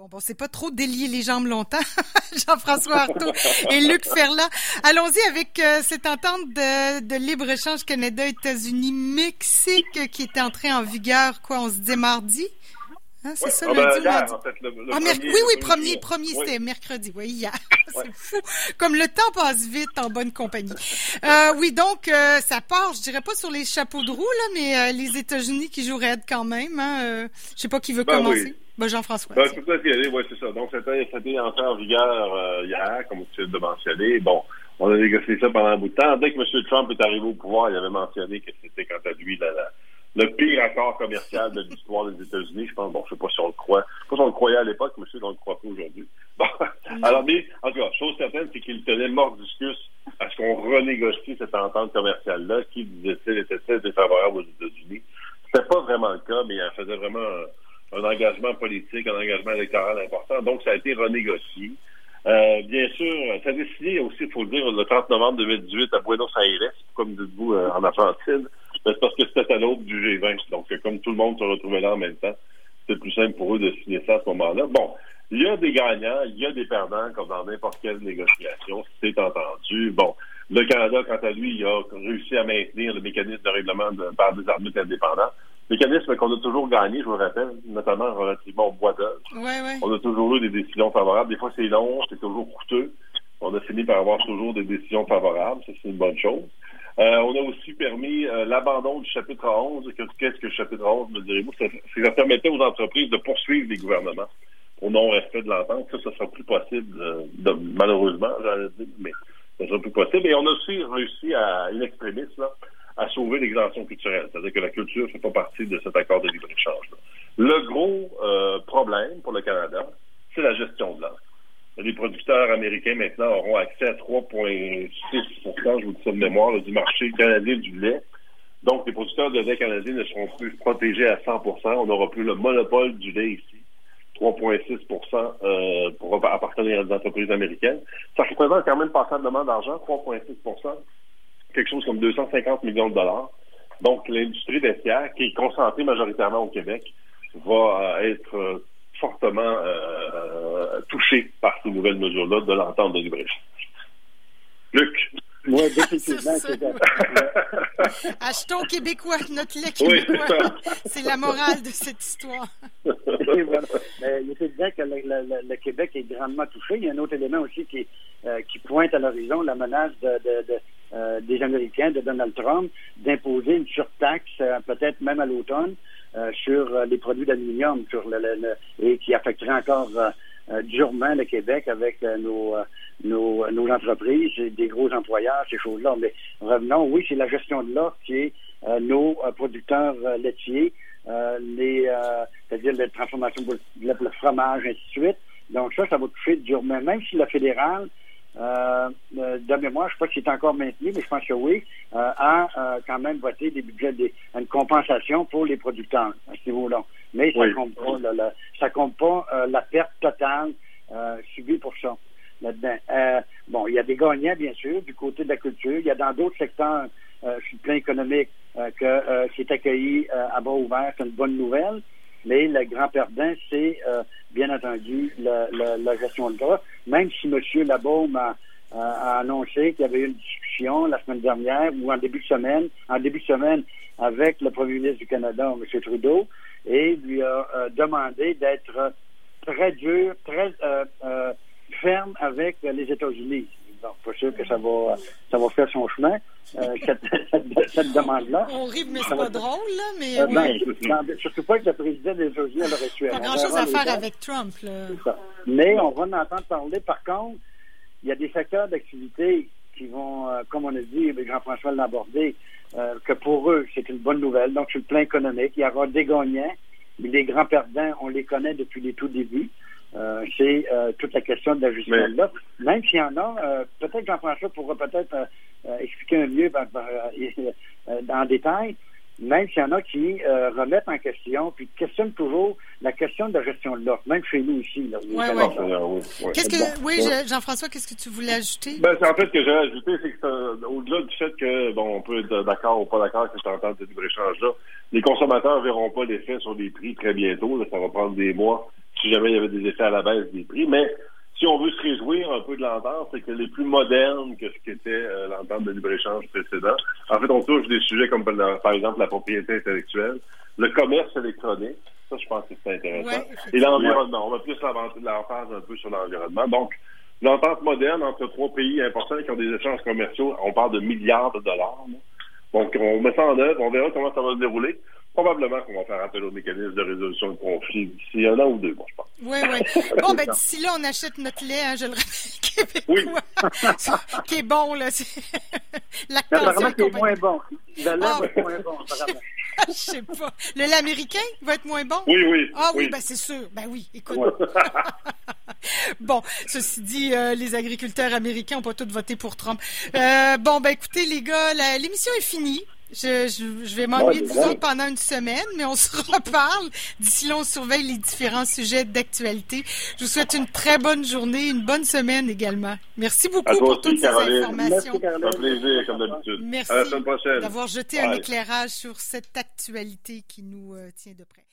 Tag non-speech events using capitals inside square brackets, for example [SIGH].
Bon, bon, c'est pas trop délier les jambes longtemps, [LAUGHS] Jean-François Artaud et Luc Ferland. Allons-y avec euh, cette entente de, de libre-échange Canada-États-Unis-Mexique qui était entrée en vigueur, quoi, on se dit mardi? Hein, c'est ça, Ah, ben, lundi, hier, mardi? en fait, le- le Ah, merc- premier- oui, oui, premier, premier, Oui. c'était mercredi, oui, hier. Ouais. [LAUGHS] c'est fou. Comme le temps passe vite en bonne compagnie. Euh, oui, donc, euh, ça part, je dirais pas sur les chapeaux de roue, là, mais euh, les États-Unis qui jouent raide quand même. Hein, je sais pas qui veut Ben commencer. oui. Ben, Jean-François. Ben, aller, oui, c'est ça. Donc, c'était, c'était entré en vigueur euh, hier, comme tu viens de mentionner. Bon, on a négocié ça pendant un bout de temps. Dès que M. Trump est arrivé au pouvoir, il avait mentionné que c'était, quant à lui, la, la- le pire accord commercial de l'histoire des États-Unis. Je pense, bon, je sais pas si on le croit. Je sais pas si on le croyait à l'époque, mais je sais qu'on le croit pas aujourd'hui. Bon. Alors, mais, en tout cas, chose certaine, c'est qu'il tenait mordiscus à ce qu'on renégocie cette entente commerciale-là, qui, disait-il, était très défavorable aux États-Unis. C'était pas vraiment le cas, mais elle faisait vraiment un, engagement politique, un engagement électoral important. Donc, ça a été renégocié. Euh, bien sûr, ça a décidé aussi, il faut le dire, le 30 novembre 2018 à Buenos Aires, comme dites-vous euh, en Argentine. C'est parce que c'était à l'aube du G20. Donc, euh, comme tout le monde se retrouvait là en même temps, c'était plus simple pour eux de signer ça à ce moment-là. Bon, il y a des gagnants, il y a des perdants, comme dans n'importe quelle négociation, c'est entendu. Bon, le Canada, quant à lui, il a réussi à maintenir le mécanisme de règlement de, par des arbitres indépendants. Mécanisme qu'on a toujours gagné, je vous le rappelle, notamment relativement au bois d'œuvre. Ouais, ouais. On a toujours eu des décisions favorables. Des fois, c'est long, c'est toujours coûteux. On a fini par avoir toujours des décisions favorables. Ça, c'est une bonne chose. Euh, on a aussi permis euh, l'abandon du chapitre 11. Que- Qu'est-ce que le chapitre 11, me direz-vous? Ça, ça permettait aux entreprises de poursuivre les gouvernements au non-respect de l'entente. Ça, ça sera plus possible, euh, de- malheureusement, j'allais dire, mais ça sera plus possible. Et on a aussi réussi à, une extrémiste, là, à sauver l'exemption culturelle. C'est-à-dire que la culture ne fait pas partie de cet accord de libre-échange. Le gros euh, problème pour le Canada, c'est la gestion de l'offre. Les producteurs américains maintenant auront accès à 3,6% je vous dis ça de mémoire, du marché canadien du lait. Donc, les producteurs de lait canadiens ne seront plus protégés à 100% On n'aura plus le monopole du lait ici. 3,6% euh, pour appartenir à des entreprises américaines. Ça représente quand même passablement d'argent, 3,6 quelque chose comme 250 millions de dollars. Donc, l'industrie laitière, qui est concentrée majoritairement au Québec, va euh, être euh, fortement euh, touchée par ces nouvelles mesures-là de l'entente de libre-échange. Luc? Oui, [LAUGHS] définitivement. C'est ça. c'est- [LAUGHS] Achetons québécois, notre lait Oui, québécois. c'est ça. c'est la morale de cette histoire. Voilà. Mais il est évident que le, le- le- le Québec est grandement touché. Il y a un autre élément aussi qui, euh, qui pointe à l'horizon la menace de, de- de, euh, des Américains, de Donald Trump, d'imposer une surtaxe, euh, peut-être même à l'automne, euh, sur euh, les produits d'aluminium, sur le, le- le- et qui affecterait encore durement le Québec avec nos, nos, nos entreprises, et des gros employeurs, ces choses-là. Mais revenons, oui, c'est la gestion de l'offre qui est nos producteurs laitiers, les, c'est-à-dire la transformation pour le, fromage, ainsi de suite. Donc ça, ça va toucher durement, même si la fédérale, de mémoire, je ne sais pas si c'est encore maintenu, mais je pense que oui, euh, a euh, quand même voté des budgets, des, une compensation pour les producteurs à ce niveau-là. Mais ça ne compte pas, le- le- ça compte pas euh, la perte totale euh, subie pour ça là-dedans. Euh, bon, il y a des gagnants, bien sûr, du côté de la culture. Il y a dans d'autres secteurs euh, sur le plan économique euh, que euh, c'est accueilli euh, à bras ouverts, c'est une bonne nouvelle. Mais le grand perdant, c'est euh, bien entendu la, la- la gestion de droit. Même si M. Labaume a, a- annoncé qu'il y avait eu une discussion la semaine dernière ou en début de semaine, en début de semaine avec le premier ministre du Canada, M. Trudeau, et lui a euh, demandé d'être très dur, très euh, euh, ferme avec les États-Unis. Donc, pas sûr que ça va, ça va faire son chemin, euh, cette, cette- cette demande-là. On rit, mais c'est pas drôle, là, mais Euh, oui. ben, surtout pas que le président des États-Unis à l'heure actuelle. pas grand-chose à faire avec Trump, là. Ça. Mais on va en entendre parler. Par contre, il y a des secteurs d'activité qui vont, euh, comme on a dit, Jean-François l'a abordé, que pour eux, c'est une bonne nouvelle. Donc, sur le plan économique, il y aura des gagnants, mais les grands perdants, on les connaît depuis les tout débuts. Euh, c'est euh, toute la question de la gestion Mais- de l'offre. Même s'il y en a, euh, peut-être Jean-François pourra peut-être expliquer un mieux ben, ben, euh, [LAUGHS] euh, en détail, même s'il y en a qui euh, remettent en question, puis questionnent toujours la question de la gestion de l'offre, même chez nous ici. Là, au Ouais, Canada. ouais. Oui, oui. Qu'est-ce que, oui, je- Jean-François, qu'est-ce que tu voulais ajouter? Ben, c'est en fait ce que j'ai ajouté, c'est que au-delà du fait que, bon, on peut être d'accord ou pas d'accord avec cette entente de libre-échange-là, les consommateurs verront pas l'effet sur les prix très bientôt. là. ça va prendre des mois si jamais il y avait des effets à la baisse des prix. Mais si on veut se réjouir un peu de l'entente, c'est qu'elle est plus moderne que ce qu'était euh, l'entente de libre-échange précédent. En fait, on touche des sujets comme par exemple la propriété intellectuelle, le commerce électronique. Ça, je pense que c'est intéressant. Et l'environnement. On va plus l'emphase un peu sur l'environnement. Donc, l'entente moderne entre trois pays importants qui ont des échanges commerciaux, on parle de milliards de dollars. Donc, on met ça en œuvre, on verra comment ça va se dérouler probablement qu'on va faire appel au mécanisme de résolution de conflit d'ici un an ou deux, moi, je pense. Oui, oui. [LAUGHS] Bon, ben d'ici là, on achète notre lait, hein, je le rappelle, [LAUGHS] québécois. [LAUGHS] Oui. qui est bon, là. Apparemment, qui est moins bon. Le lait ah. va être moins bon, apparemment. Je sais pas. Le lait américain va être moins bon? Oui, oui. Ah oui, ben c'est sûr. Ben oui, écoute. bon, ceci dit, euh, les agriculteurs américains n'ont pas tous voté pour Trump. Euh, bon, ben écoutez, les gars, l'émission est finie. Je, je, vais m'ennuyer autres pendant une semaine, mais on [LAUGHS] se reparle. D'ici là, on surveille les différents sujets d'actualité. Je vous souhaite une très bonne journée, une bonne semaine également. Merci beaucoup pour toutes ces informations. Merci, un plaisir, comme d'habitude. Merci d'avoir jeté un éclairage sur cette actualité qui nous euh, tient de près.